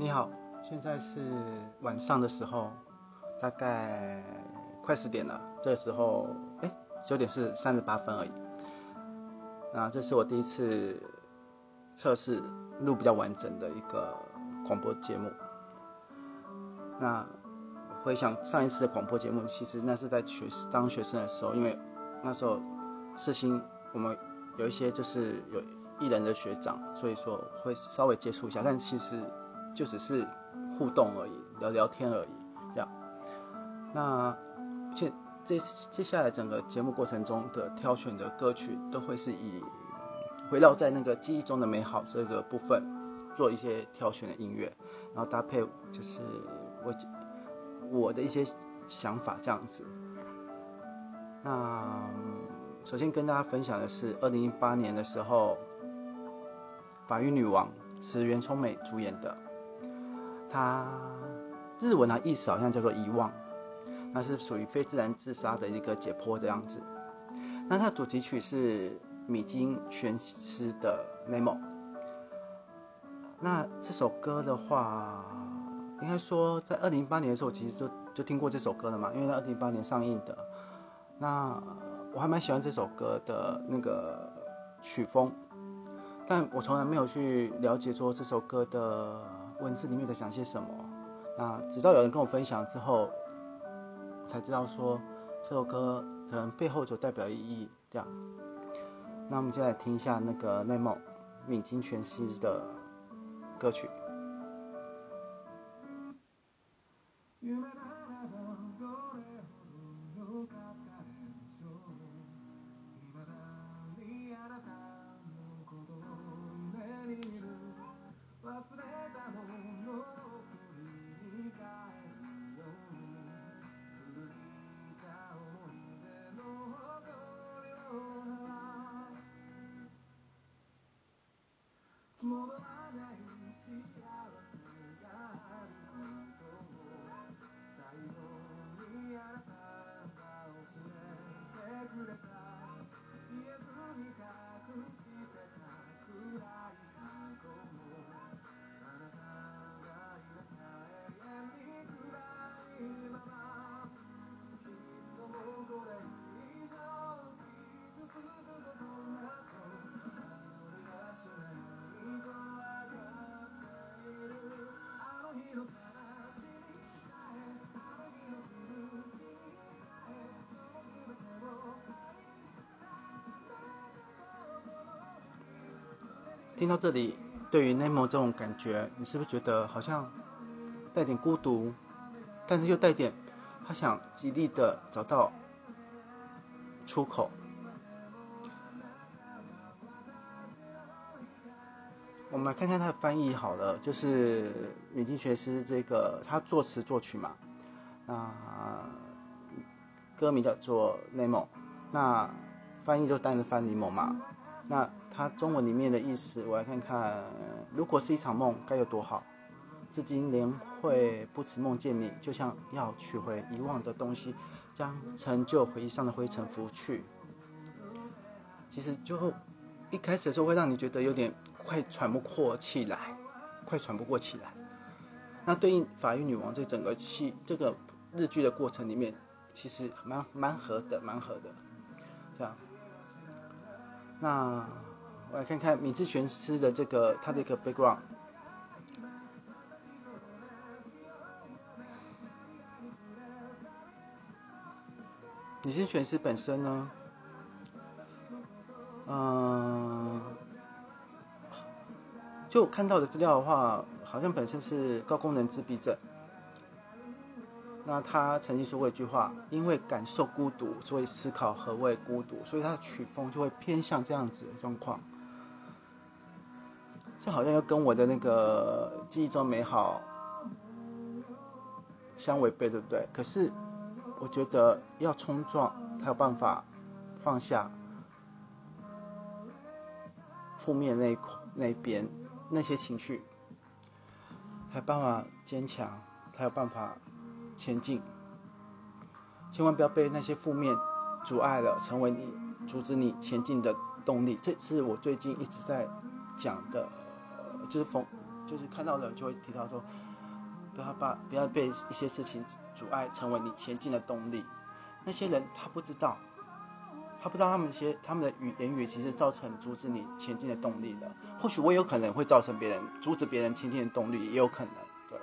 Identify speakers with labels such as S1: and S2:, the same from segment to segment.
S1: 你好，现在是晚上的时候，大概快十点了。这时候，哎，九点是三十八分而已。那这是我第一次测试录比较完整的一个广播节目。那回想上一次的广播节目，其实那是在学当学生的时候，因为那时候世新我们有一些就是有艺人的学长，所以说会稍微接触一下，但其实。就只是互动而已，聊聊天而已，这样。那接这接下来整个节目过程中的挑选的歌曲，都会是以围绕在那个记忆中的美好这个部分做一些挑选的音乐，然后搭配就是我我的一些想法这样子。那首先跟大家分享的是，二零一八年的时候，法语女王石原聪美主演的。它日文的意思好像叫做遗忘，那是属于非自然自杀的一个解剖的样子。那它主题曲是米津玄师的《Nemo》。那这首歌的话，应该说在二零一八年的时候，其实就就听过这首歌了嘛，因为在二零一八年上映的。那我还蛮喜欢这首歌的那个曲风，但我从来没有去了解说这首歌的。文字里面在讲些什么？那直到有人跟我分享之后，才知道说这首歌可能背后就代表意义这样。那我们就来听一下那个内梦敏金全息的歌曲。听到这里，对于 Nemo 这种感觉，你是不是觉得好像带点孤独，但是又带点他想极力的找到出口？我们来看看他的翻译好了，就是米津玄师这个他作词作曲嘛，那歌名叫做 Nemo，那翻译就当然翻柠檬嘛，那。它中文里面的意思，我来看看。如果是一场梦，该有多好！至今连会不辞梦见你，就像要取回遗忘的东西，将陈旧回忆上的灰尘拂去。其实就一开始的时候，会让你觉得有点快喘不过气来，快喘不过气来。那对应法语女王这整个戏，这个日剧的过程里面，其实蛮蛮合的，蛮合的，这样。那。我来看看米兹玄师的这个他的一个 background。米兹玄师本身呢，嗯，就看到的资料的话，好像本身是高功能自闭症。那他曾经说过一句话：“因为感受孤独，所以思考何谓孤独。”所以他的曲风就会偏向这样子的状况。好像又跟我的那个记忆中美好相违背，对不对？可是我觉得要冲撞，才有办法放下负面那一那边那些情绪，才有办法坚强，才有办法前进。千万不要被那些负面阻碍了，成为你阻止你前进的动力。这是我最近一直在讲的。就是逢就是看到人就会提到说，不要把不要被一些事情阻碍，成为你前进的动力。那些人他不知道，他不知道他们一些他们的语言语其实造成阻止你前进的动力的。或许我有可能会造成别人阻止别人前进的动力，也有可能。对。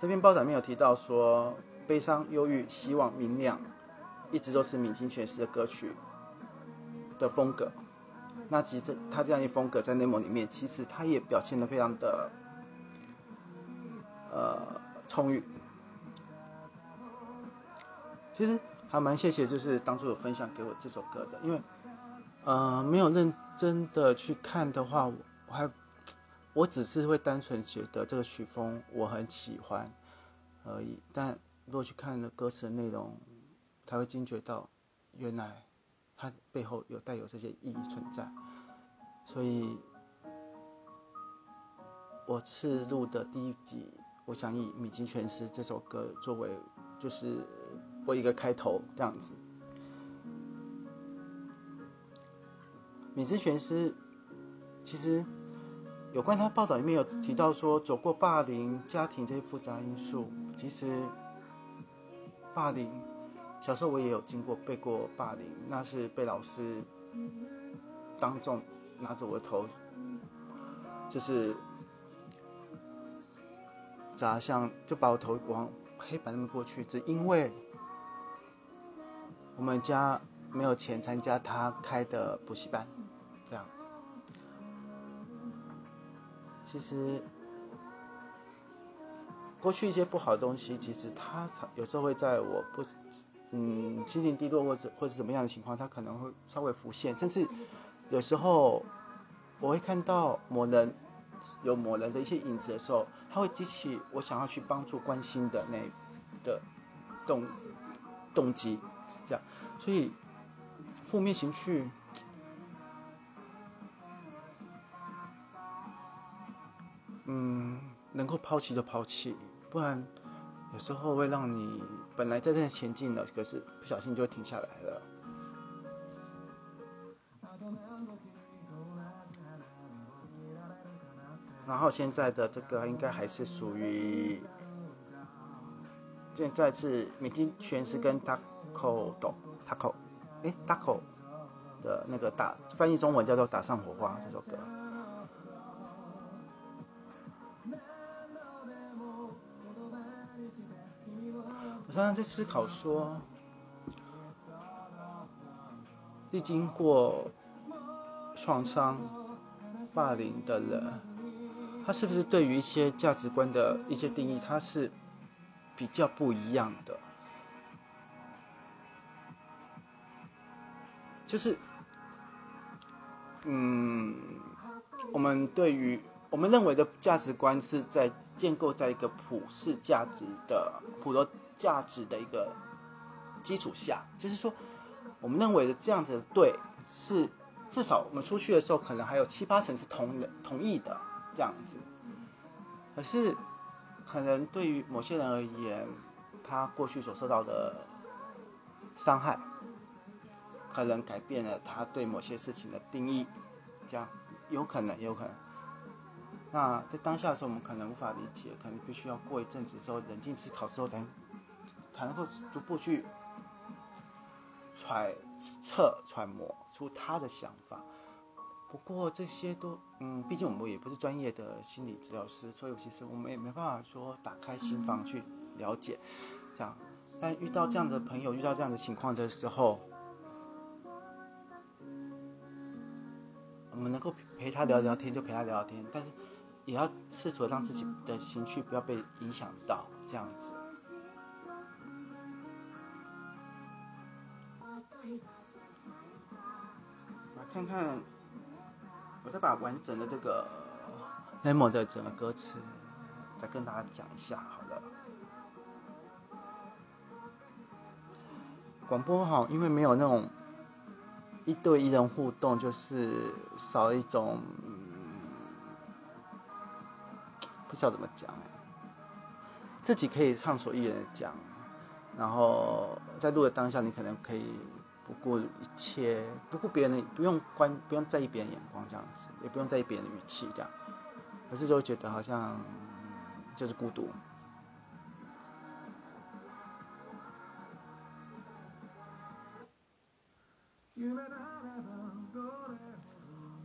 S1: 这篇报道没有提到说悲伤、忧郁、希望、明亮，一直都是闵金诠释的歌曲的风格。那其实他这样一风格在内蒙里面，其实他也表现的非常的呃充裕。其实还蛮谢谢，就是当初有分享给我这首歌的，因为呃没有认真的去看的话，我还。我只是会单纯觉得这个曲风我很喜欢而已，但如果去看了歌词的内容，才会惊觉到原来它背后有带有这些意义存在。所以，我次录的第一集，我想以《米津玄师》这首歌作为就是我一个开头这样子。米津玄师其实。有关他报道里面有提到说，走过霸凌、家庭这些复杂因素，其实霸凌，小时候我也有经过被过霸凌，那是被老师当众拿着我的头，就是砸向，就把我头往黑板那边过去，只因为我们家没有钱参加他开的补习班。这样其实，过去一些不好的东西，其实它有时候会在我不，嗯，心情低落或者或者什么样的情况，它可能会稍微浮现。甚至有时候我会看到某人有某人的一些影子的时候，它会激起我想要去帮助、关心的那的动动机，这样。所以负面情绪。嗯，能够抛弃就抛弃，不然有时候会让你本来在在前进了，可是不小心就停下来了。然后现在的这个应该还是属于，现在是美金全是跟 Taco 斗 Taco，哎 Taco 的那个打翻译中文叫做打上火花这首歌。我常常在思考说，历经过创伤、霸凌的人，他是不是对于一些价值观的一些定义，他是比较不一样的？就是，嗯，我们对于我们认为的价值观是在建构在一个普世价值的普罗。价值的一个基础下，就是说，我们认为的这样子的对，是至少我们出去的时候，可能还有七八成是同人同意的这样子。可是，可能对于某些人而言，他过去所受到的伤害，可能改变了他对某些事情的定义，这样有可能，有可能。那在当下的时候，我们可能无法理解，可能必须要过一阵子之后，冷静思考之后，才。才能够逐步去揣测、揣摩出他的想法。不过这些都，嗯，毕竟我们也不是专业的心理治疗师，所以其实我们也没办法说打开心房去了解。这样，但遇到这样的朋友，遇到这样的情况的时候，我们能够陪他聊聊天就陪他聊聊天，但是也要试图让自己的情绪不要被影响到，这样子。看看，我再把完整的这个 Nemo 的整个歌词再跟大家讲一下好了。广播哈，因为没有那种一对一人互动，就是少一种不知道怎么讲，自己可以畅所欲言的讲，然后在录的当下，你可能可以不顾一切，不顾别人的，不用关，不用在意别人眼光这样子，也不用在意别人的语气这样，可是就会觉得好像就是孤独。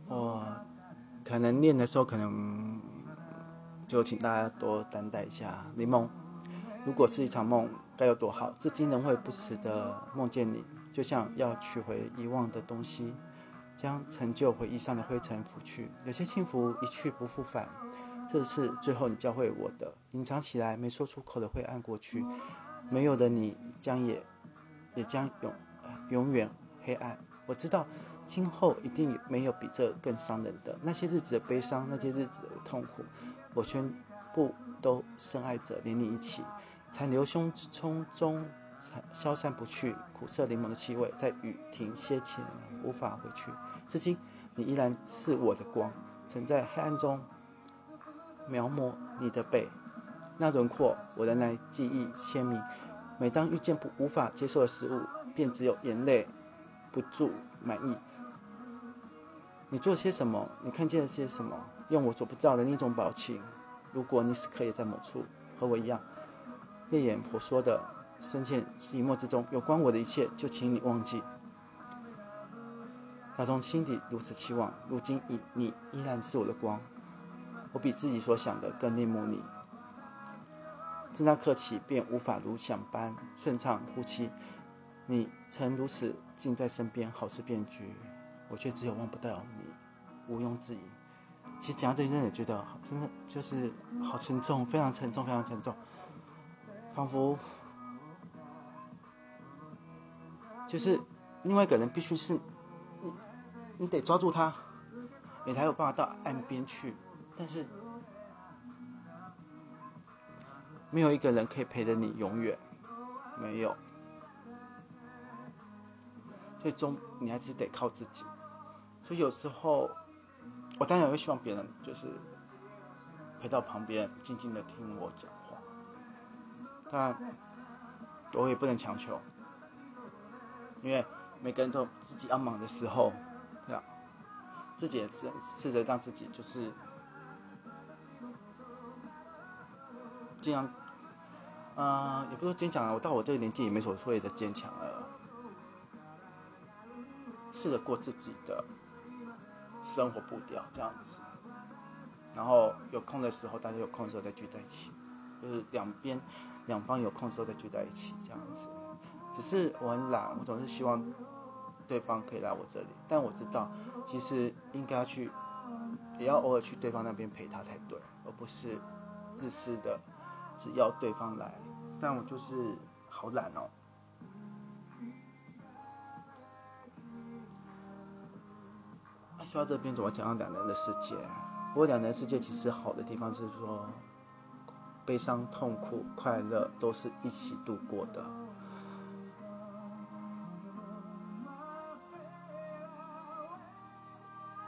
S1: 我可能念的时候，可能就请大家多担待一下。柠檬，如果是一场梦，该有多好！至今仍会不时的梦见你，就像要取回遗忘的东西，将陈旧回忆上的灰尘拂去。有些幸福一去不复返，这是最后你教会我的。隐藏起来没说出口的灰暗过去，没有的你将也也将永永远黑暗。我知道。今后一定没有比这更伤人的那些日子的悲伤，那些日子的痛苦，我全部都深爱着，连你一起。残留胸中中消散不去苦涩柠檬的气味，在雨停歇前无法回去。至今，你依然是我的光，曾在黑暗中描摹你的背，那轮廓我仍然记忆鲜明。每当遇见不无法接受的事物，便只有眼泪不住满意。你做些什么？你看见了些什么？用我所不知道的另一种表情。如果你是可以在某处和我一样，泪眼婆娑的深陷寂寞之中，有关我的一切，就请你忘记。打从心底如此期望，如今你你依然是我的光。我比自己所想的更恋慕你。自那刻起，便无法如想般顺畅呼吸。你曾如此近在身边，好似变局。我却只有忘不掉你，毋庸置疑。其实讲到这里，真的觉得真的就是好沉重，非常沉重，非常沉重，仿佛就是另外一个人必须是你，你得抓住他，你才有办法到岸边去。但是没有一个人可以陪着你永远，没有，最终你还是得靠自己。所以有时候，我当然会希望别人就是陪到旁边，静静的听我讲话。但我也不能强求，因为每个人都有自己要忙的时候，对吧？自己也试试着让自己就是这样，嗯，也不说坚强啊，我到我这个年纪也没所谓的坚强了，试着过自己的。生活步调这样子，然后有空的时候，大家有空的时候再聚在一起，就是两边两方有空的时候再聚在一起这样子。只是我很懒，我总是希望对方可以来我这里，但我知道其实应该去，也要偶尔去对方那边陪他才对，而不是自私的只要对方来。但我就是好懒哦。说到这边，怎么讲到两人的世界？不过两人世界其实好的地方是说，悲伤、痛苦、快乐都是一起度过的。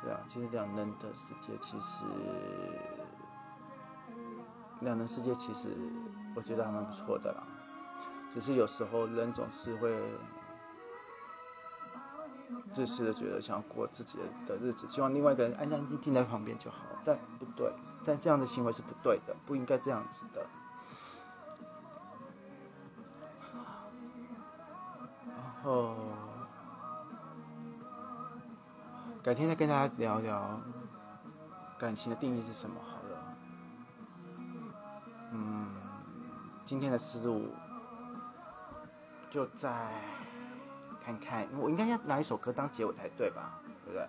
S1: 对啊，其实两人的世界其实，两人世界其实我觉得还蛮不错的啦。只是有时候人总是会。自私的觉得想要过自己的日子，希望另外一个人安安静静在旁边就好，但不对，但这样的行为是不对的，不应该这样子的。然后改天再跟大家聊聊感情的定义是什么好了。嗯，今天的思路就在。看看，我应该要拿一首歌当结尾才对吧？对不对？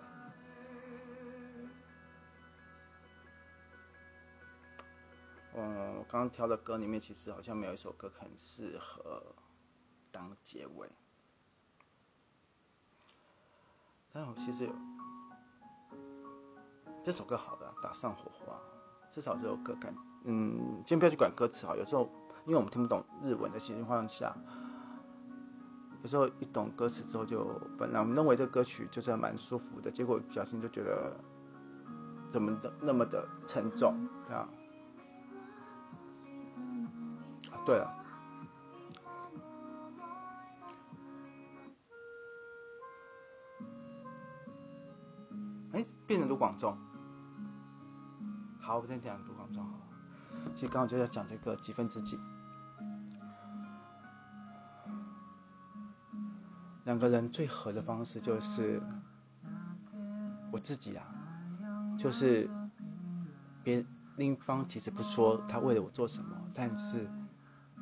S1: 嗯，我刚刚挑的歌里面，其实好像没有一首歌很适合当结尾。但我其实有这首歌好的，打上火花，至少这首歌感，嗯，先不要去管歌词啊。有时候，因为我们听不懂日文的情况下。有时候一懂歌词之后就本来我们认为这歌曲就是蛮舒服的结果不小心就觉得怎么的那么的沉重啊对了哎变成卢广仲。好我先讲卢广仲好其实刚刚就在讲这个几分之几。两个人最合的方式就是我自己啊，就是别另一方其实不说他为了我做什么，但是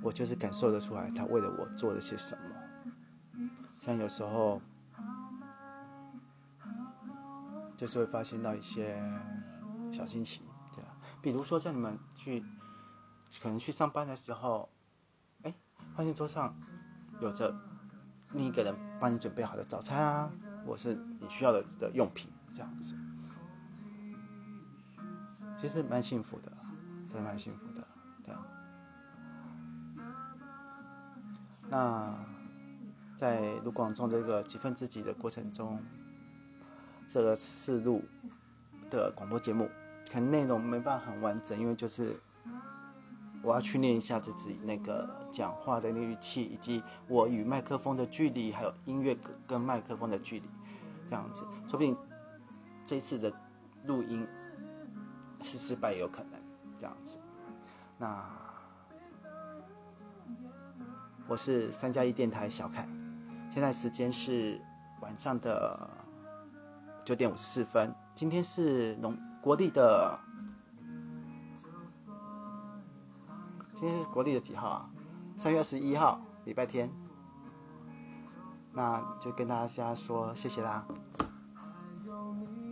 S1: 我就是感受得出来他为了我做了些什么。像有时候就是会发现到一些小心情，对吧？比如说在你们去可能去上班的时候，哎，发现桌上有着。另一个人帮你准备好的早餐啊，或是你需要的的用品，这样子，其实蛮幸福的，真的蛮幸福的，对啊。那在卢广仲这个几分之几的过程中，这个四录的广播节目，可能内容没办法很完整，因为就是。我要去练一下自己那个讲话的那语气，以及我与麦克风的距离，还有音乐跟麦克风的距离，这样子，说不定这次的录音是失败也有可能，这样子。那我是三加一电台小凯，现在时间是晚上的九点五十四分，今天是农国历的。今天是国历的几号啊？三月二十一号，礼拜天。那就跟大家说谢谢啦。